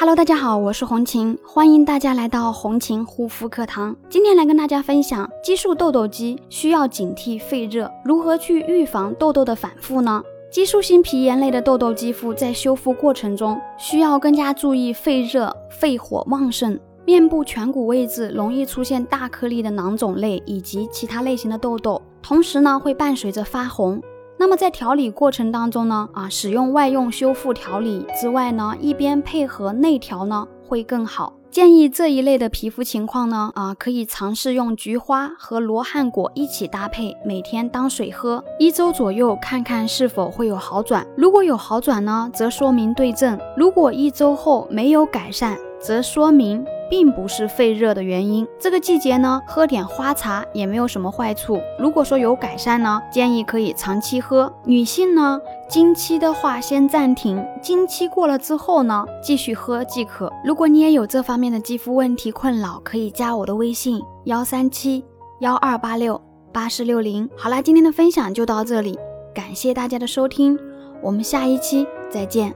Hello，大家好，我是红琴，欢迎大家来到红琴护肤课堂。今天来跟大家分享，激素痘痘肌需要警惕肺热，如何去预防痘痘的反复呢？激素性皮炎类的痘痘肌肤在修复过程中，需要更加注意肺热、肺火旺盛，面部颧骨位置容易出现大颗粒的囊肿类以及其他类型的痘痘，同时呢会伴随着发红。那么在调理过程当中呢，啊，使用外用修复调理之外呢，一边配合内调呢，会更好。建议这一类的皮肤情况呢，啊，可以尝试用菊花和罗汉果一起搭配，每天当水喝，一周左右，看看是否会有好转。如果有好转呢，则说明对症；如果一周后没有改善，则说明。并不是肺热的原因。这个季节呢，喝点花茶也没有什么坏处。如果说有改善呢，建议可以长期喝。女性呢，经期的话先暂停，经期过了之后呢，继续喝即可。如果你也有这方面的肌肤问题困扰，可以加我的微信幺三七幺二八六八四六零。好啦，今天的分享就到这里，感谢大家的收听，我们下一期再见。